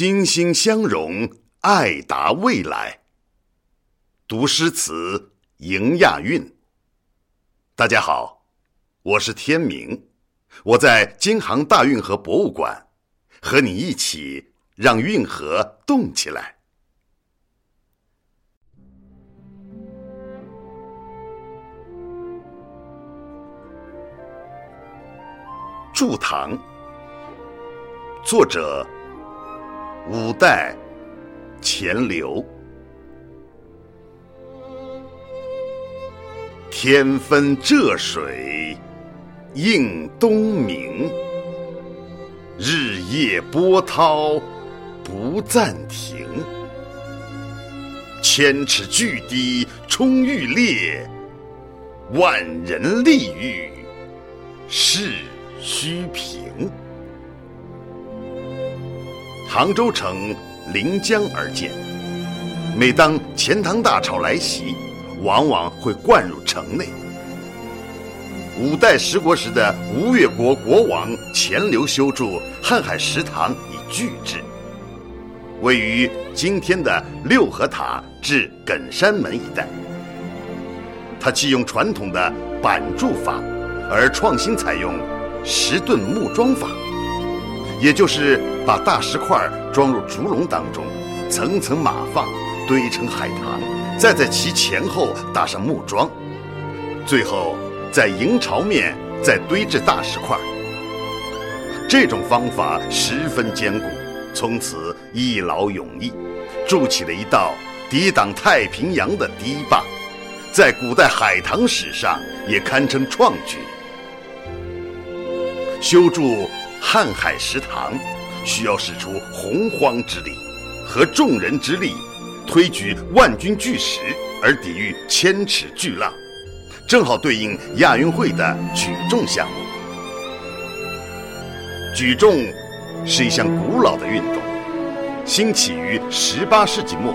心心相融，爱达未来。读诗词，迎亚运。大家好，我是天明，我在京杭大运河博物馆，和你一起让运河动起来。祝堂，作者。五代钱流，天分浙水映东明，日夜波涛不暂停。千尺巨堤冲欲裂，万人力欲势须平。杭州城临江而建，每当钱塘大潮来袭，往往会灌入城内。五代十国时的吴越国国王钱镠修筑瀚海石塘以拒之，位于今天的六合塔至艮山门一带。他既用传统的板筑法，而创新采用石盾木桩法。也就是把大石块装入竹笼当中，层层码放，堆成海棠，再在其前后打上木桩，最后在迎潮面再堆置大石块。这种方法十分坚固，从此一劳永逸，筑起了一道抵挡太平洋的堤坝，在古代海棠史上也堪称创举。修筑。瀚海石塘需要使出洪荒之力和众人之力，推举万钧巨石而抵御千尺巨浪，正好对应亚运会的举重项目。举重是一项古老的运动，兴起于十八世纪末，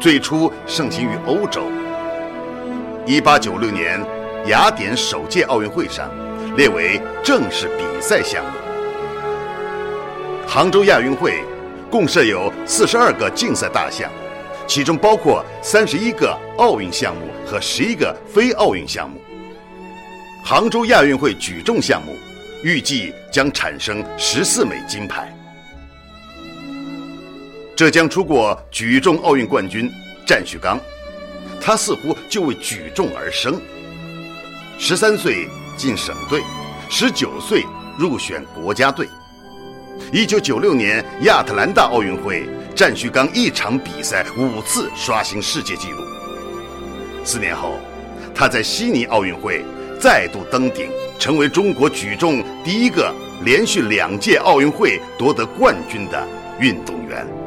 最初盛行于欧洲。一八九六年雅典首届奥运会上，列为正式比赛项目。杭州亚运会共设有四十二个竞赛大项，其中包括三十一个奥运项目和十一个非奥运项目。杭州亚运会举重项目预计将产生十四枚金牌。浙江出过举重奥运冠军战旭刚，他似乎就为举重而生。十三岁进省队，十九岁入选国家队。一九九六年亚特兰大奥运会，战旭刚一场比赛五次刷新世界纪录。四年后，他在悉尼奥运会再度登顶，成为中国举重第一个连续两届奥运会夺得冠军的运动员。